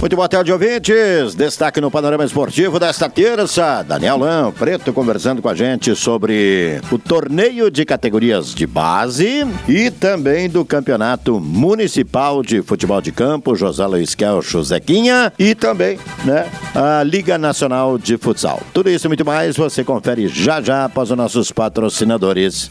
Muito boa tarde, ouvintes. Destaque no panorama esportivo desta terça. Daniel Lã, preto, conversando com a gente sobre o torneio de categorias de base e também do campeonato municipal de futebol de campo, José Luiz Kelcho Zequinha, e também né, a Liga Nacional de Futsal. Tudo isso e muito mais você confere já já após os nossos patrocinadores.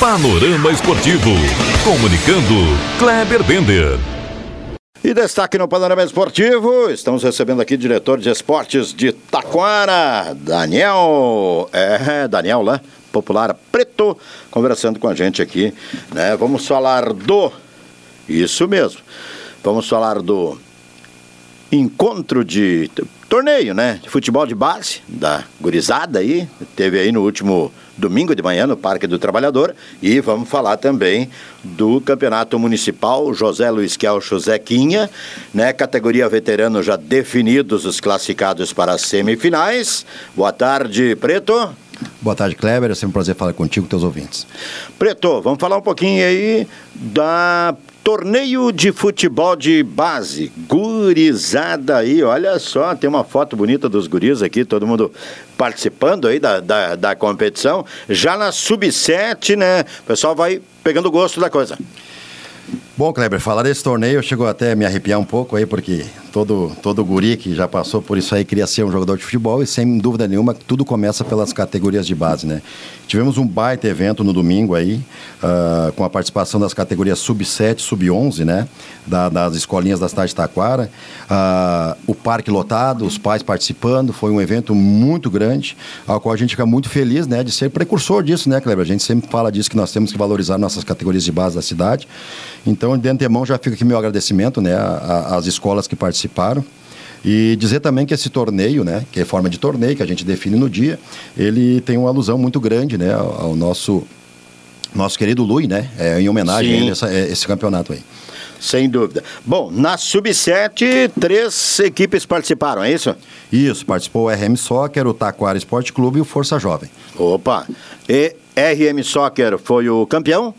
Panorama Esportivo. Comunicando, Kleber Bender. E destaque no panorama esportivo, estamos recebendo aqui o diretor de esportes de Taquara, Daniel, é, Daniel lá, popular preto, conversando com a gente aqui, né? Vamos falar do, isso mesmo, vamos falar do encontro de torneio, né? De futebol de base da gurizada aí, teve aí no último domingo de manhã no Parque do Trabalhador e vamos falar também do Campeonato Municipal José Luiz Kelcho Zequinha, né? Categoria veterano já definidos os classificados para as semifinais. Boa tarde, Preto. Boa tarde, Kleber. É sempre um prazer falar contigo teus ouvintes. Preto, vamos falar um pouquinho aí da Torneio de futebol de base, gurizada aí, olha só, tem uma foto bonita dos guris aqui, todo mundo participando aí da, da, da competição. Já na sub-7, né, o pessoal vai pegando gosto da coisa. Bom, Kleber, falar desse torneio chegou até a me arrepiar um pouco aí, porque todo, todo guri que já passou por isso aí queria ser um jogador de futebol e sem dúvida nenhuma tudo começa pelas categorias de base, né? Tivemos um baita evento no domingo aí, uh, com a participação das categorias sub-7, sub-11, né? Da, das escolinhas da cidade de Taquara. Uh, o parque lotado, os pais participando, foi um evento muito grande, ao qual a gente fica muito feliz, né? De ser precursor disso, né, Kleber? A gente sempre fala disso, que nós temos que valorizar nossas categorias de base da cidade. Então, de antemão, já fica aqui meu agradecimento, né? Às escolas que participaram. E dizer também que esse torneio, né, que é forma de torneio que a gente define no dia, ele tem uma alusão muito grande, né, ao nosso nosso querido Lui, né, é, em homenagem a essa, a esse campeonato aí. Sem dúvida. Bom, na Sub-7, três equipes participaram, é isso? Isso, participou o RM Soccer, o Taquara Esporte Clube e o Força Jovem. Opa! E RM Soccer foi o campeão,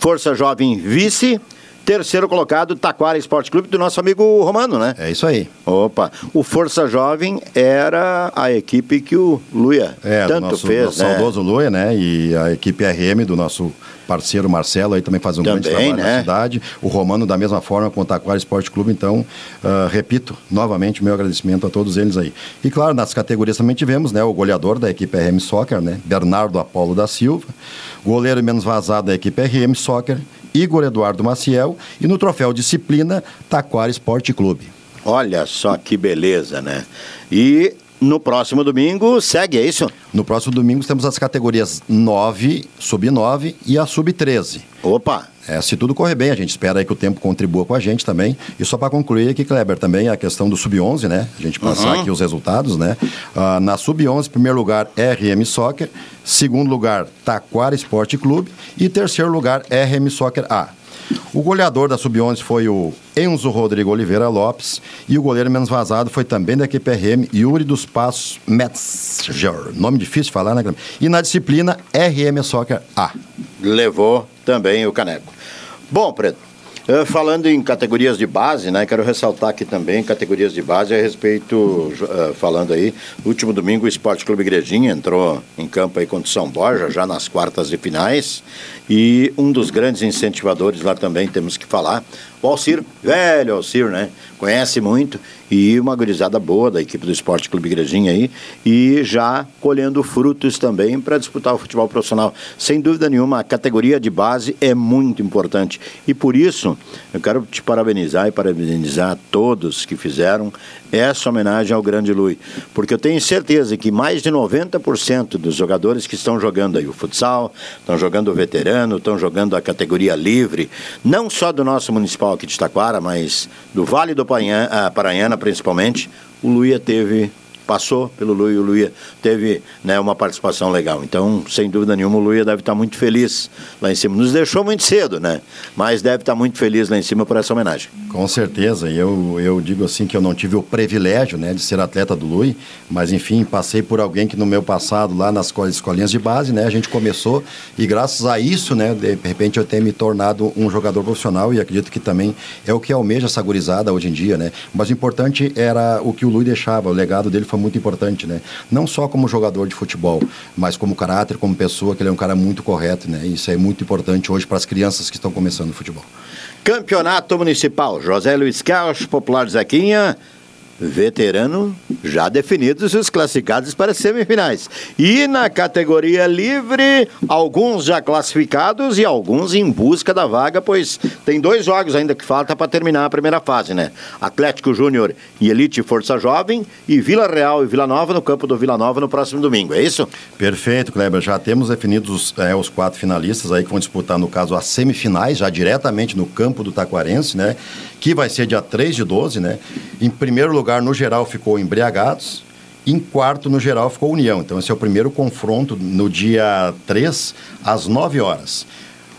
Força Jovem vice terceiro colocado, Taquara Esporte Clube, do nosso amigo Romano, né? É isso aí. Opa, o Força Jovem era a equipe que o Luia é, tanto nosso, fez, nosso né? saudoso Luia, né? E a equipe RM do nosso parceiro Marcelo aí também faz um também, grande trabalho né? na cidade. O Romano da mesma forma com o Taquara Esporte Clube. Então, uh, repito novamente o meu agradecimento a todos eles aí. E claro, nas categorias também tivemos, né, o goleador da equipe RM Soccer, né, Bernardo Apolo da Silva, goleiro menos vazado da equipe RM Soccer Igor Eduardo Maciel e no troféu Disciplina Taquara Esporte Clube. Olha só que beleza, né? E no próximo domingo segue, é isso? No próximo domingo temos as categorias 9, sub-9 e a sub-13. Opa! É, se tudo correr bem, a gente espera aí que o tempo contribua com a gente também. E só para concluir aqui, Kleber, também a questão do Sub-11, né? A gente passar uhum. aqui os resultados, né? Uh, na Sub-11, primeiro lugar, RM Soccer. Segundo lugar, Taquara Esporte Clube. E terceiro lugar, RM Soccer A. O goleador da Sub-11 foi o Enzo Rodrigo Oliveira Lopes e o goleiro menos vazado foi também da equipe RM, Yuri dos Passos Metzger. Nome difícil de falar, né? E na disciplina RM Soccer A. Levou também o caneco. Bom, Preto, Uh, falando em categorias de base, né? Quero ressaltar aqui também categorias de base a respeito, uh, falando aí, último domingo o Esporte Clube Igrejinha entrou em campo aí contra o São Borja, já nas quartas de finais. E um dos grandes incentivadores lá também, temos que falar, o Alcir, velho Alcir, né? Conhece muito e uma gurizada boa da equipe do Esporte Clube Igrejinha aí e já colhendo frutos também para disputar o futebol profissional. Sem dúvida nenhuma, a categoria de base é muito importante e por isso eu quero te parabenizar e parabenizar todos que fizeram essa homenagem ao grande Lui, porque eu tenho certeza que mais de 90% dos jogadores que estão jogando aí o futsal, estão jogando o veterano, estão jogando a categoria livre, não só do nosso municipal aqui de Taquara, mas do Vale do Paranhana principalmente, o Luia teve passou pelo Luia, o Luia teve né, uma participação legal. Então, sem dúvida nenhuma, o Luia deve estar muito feliz lá em cima. Nos deixou muito cedo, né? Mas deve estar muito feliz lá em cima por essa homenagem. Com certeza. Eu, eu digo assim que eu não tive o privilégio né, de ser atleta do Lui, mas enfim, passei por alguém que no meu passado, lá nas escolinhas de base, né, a gente começou e graças a isso, né, de repente eu tenho me tornado um jogador profissional e acredito que também é o que almeja essa gurizada hoje em dia, né? Mas o importante era o que o Lui deixava, o legado dele foi muito importante, né? Não só como jogador de futebol, mas como caráter, como pessoa, que ele é um cara muito correto, né? Isso é muito importante hoje para as crianças que estão começando o futebol. Campeonato Municipal, José Luiz Carlos, Popular Zequinha, veterano já definidos os classificados para as semifinais. E na categoria livre, alguns já classificados e alguns em busca da vaga, pois tem dois jogos ainda que falta para terminar a primeira fase, né? Atlético Júnior e Elite Força Jovem e Vila Real e Vila Nova no campo do Vila Nova no próximo domingo, é isso? Perfeito, Kleber. Já temos definidos é, os quatro finalistas aí que vão disputar, no caso, as semifinais, já diretamente no campo do Taquarense, né? Que vai ser dia 3 de 12, né? Em primeiro lugar, lugar, no geral, ficou Embriagados. Em quarto, no geral, ficou União. Então, esse é o primeiro confronto no dia 3, às 9 horas.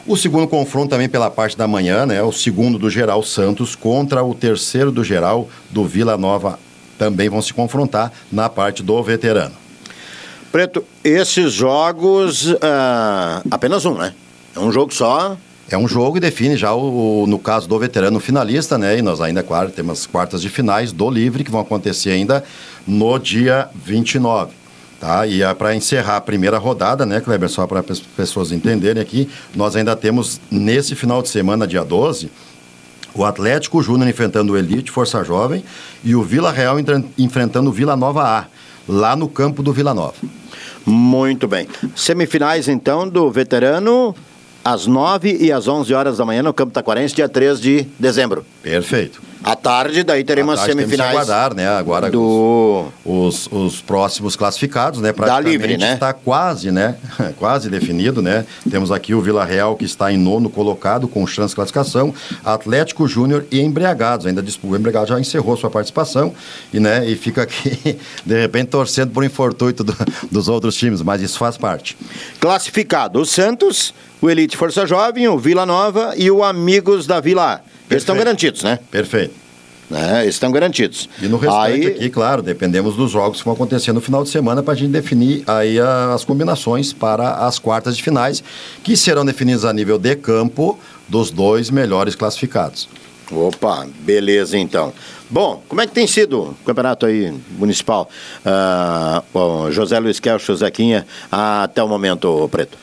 O segundo confronto também pela parte da manhã, né? O segundo do geral Santos contra o terceiro do geral do Vila Nova também vão se confrontar na parte do veterano. Preto, esses jogos, uh, apenas um, né? É um jogo só, é um jogo e define já, o, no caso do veterano finalista, né? E nós ainda, claro, temos quartas de finais do livre que vão acontecer ainda no dia 29. Tá? E é para encerrar a primeira rodada, né, Kleber? Só para as pessoas entenderem aqui, nós ainda temos nesse final de semana, dia 12, o Atlético Júnior enfrentando o Elite, Força Jovem, e o Vila Real enfrentando o Vila Nova A, lá no campo do Vila Nova. Muito bem. Semifinais, então, do veterano às 9 e às 11 horas da manhã no Campo Taquarense, dia 3 de dezembro. Perfeito. À tarde, daí teremos as semifinais. Temos que aguardar, né? Agora do... os, os, próximos classificados, né? Praticamente livre, né? está quase, né? quase definido, né? Temos aqui o Vila Real que está em nono colocado com chance de classificação, Atlético Júnior e Embriagados. Ainda o Embriagados já encerrou sua participação e, né? E fica aqui, de repente, torcendo por infortúnio do, dos outros times, mas isso faz parte. Classificado, o Santos, o Elite Força Jovem, o Vila Nova e o Amigos da Vila eles estão garantidos, né? Perfeito. Né? Eles estão garantidos. E no restante aí... aqui, claro, dependemos dos jogos que vão acontecer no final de semana para a gente definir aí as combinações para as quartas de finais, que serão definidas a nível de campo dos dois melhores classificados. Opa, beleza então. Bom, como é que tem sido o campeonato aí municipal? Uh, José Luiz Kelcho, Zequinha, até o momento, Preto.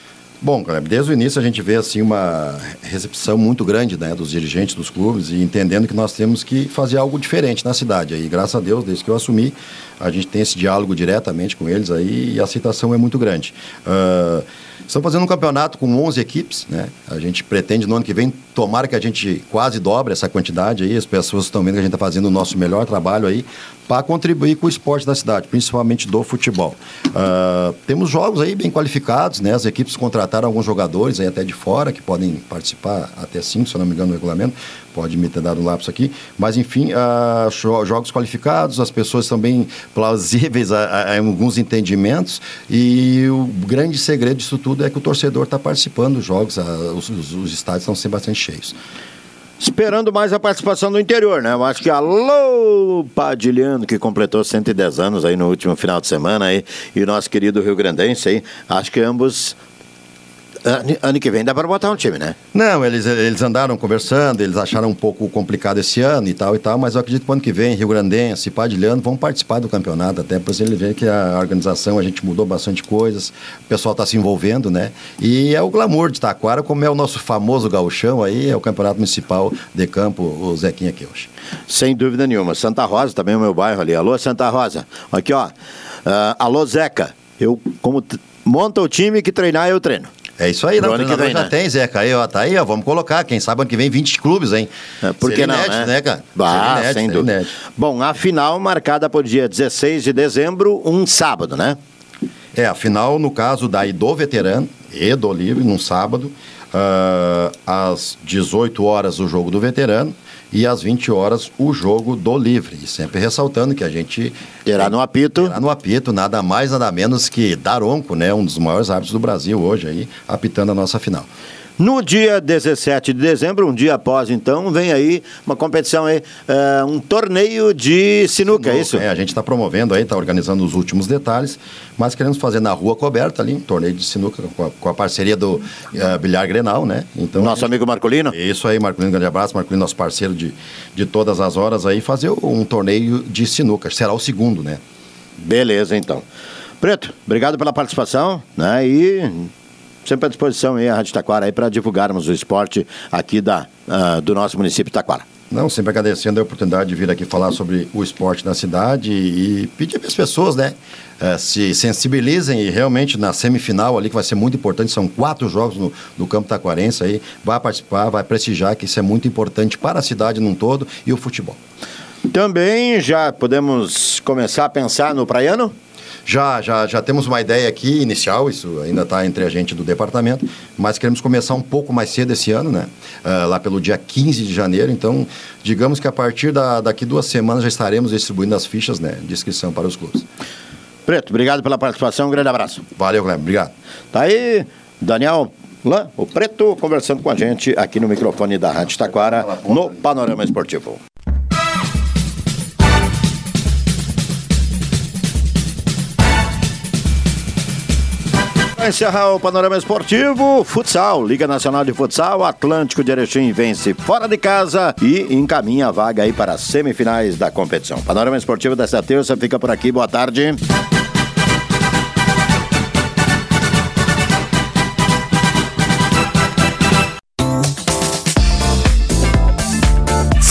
Bom, desde o início a gente vê assim uma recepção muito grande né, dos dirigentes dos clubes e entendendo que nós temos que fazer algo diferente na cidade. E graças a Deus, desde que eu assumi, a gente tem esse diálogo diretamente com eles aí e a aceitação é muito grande. Uh, Estamos fazendo um campeonato com 11 equipes, né? A gente pretende no ano que vem, tomara que a gente quase dobre essa quantidade aí, as pessoas estão vendo que a gente está fazendo o nosso melhor trabalho aí para contribuir com o esporte da cidade, principalmente do futebol. Uh, temos jogos aí bem qualificados, né? As equipes contrataram alguns jogadores aí até de fora que podem participar até cinco, se eu não me engano, no regulamento. Pode me ter dado um lapso aqui. Mas, enfim, uh, jogos qualificados, as pessoas estão bem plausíveis a, a, a alguns entendimentos e o grande segredo disso tudo é que o torcedor está participando dos jogos, a, os, os, os estádios estão sempre bastante cheios esperando mais a participação do interior, né? Eu acho que alô Padilhano, que completou 110 anos aí no último final de semana aí, e o nosso querido Rio Grandense aí, acho que ambos ano que vem dá para botar um time, né? Não, eles, eles andaram conversando, eles acharam um pouco complicado esse ano e tal e tal, mas eu acredito que o ano que vem, Rio Grandense, Padilhano vão participar do campeonato, até para ele ver que a organização, a gente mudou bastante coisas, o pessoal está se envolvendo, né? E é o glamour de Taquara, como é o nosso famoso gauchão aí, é o campeonato municipal de campo, o Zequinha aqui hoje. Sem dúvida nenhuma. Santa Rosa, também é o meu bairro ali. Alô, Santa Rosa. Aqui, ó. Uh, alô, Zeca. Eu, como monta o time que treinar, eu treino. É isso aí, não, ano que vem, já né? tem, Zeca. Aí, ó, tá aí, ó, vamos colocar. Quem sabe ano que vem 20 clubes, hein? É, por que não, inédito, né? né, cara? Ah, inédito, sem dúvida. Inédito. Bom, a final marcada para o dia 16 de dezembro, um sábado, né? É, a final, no caso da do veterano e do livre, num sábado, uh, às 18 horas o jogo do veterano e às 20 horas o jogo do livre. E sempre ressaltando que a gente. Terá no apito. Terá no apito, nada mais, nada menos que Daronco, né? Um dos maiores árbitros do Brasil hoje aí, apitando a nossa final. No dia 17 de dezembro, um dia após, então, vem aí uma competição aí, uh, um torneio de sinuca, é sinuca, é isso? É, a gente está promovendo aí, está organizando os últimos detalhes, mas queremos fazer na rua coberta ali, um torneio de sinuca com a, com a parceria do uh, Bilhar Grenal, né? Então, Nosso gente... amigo Marcolino? Isso aí, Marcolino, grande abraço, Marcolino, nosso parceiro de, de todas as horas aí, fazer um torneio de sinuca, será o segundo, né? Beleza, então. Preto, obrigado pela participação, né? E sempre à disposição aí a Rádio Taquara aí para divulgarmos o esporte aqui da, uh, do nosso município Taquara. Não, sempre agradecendo a oportunidade de vir aqui falar sobre o esporte na cidade e pedir para as pessoas, né, uh, se sensibilizem e realmente na semifinal ali, que vai ser muito importante, são quatro jogos no, no campo taquarense aí, vai participar, vai prestigiar, que isso é muito importante para a cidade num todo e o futebol. Também já podemos começar a pensar no praiano? Já, já, já temos uma ideia aqui inicial, isso ainda está entre a gente do departamento, mas queremos começar um pouco mais cedo esse ano, né? Uh, lá pelo dia 15 de janeiro. Então, digamos que a partir da, daqui duas semanas já estaremos distribuindo as fichas né, de inscrição para os clubes. Preto, obrigado pela participação, um grande abraço. Valeu, Guilherme, obrigado. Tá aí, Daniel Lã, o Preto, conversando com a gente aqui no microfone da Rádio Taquara, no Panorama Esportivo. Para encerrar o panorama esportivo, futsal, Liga Nacional de Futsal, Atlântico de Erechim vence fora de casa e encaminha a vaga aí para as semifinais da competição. Panorama esportivo desta terça fica por aqui. Boa tarde.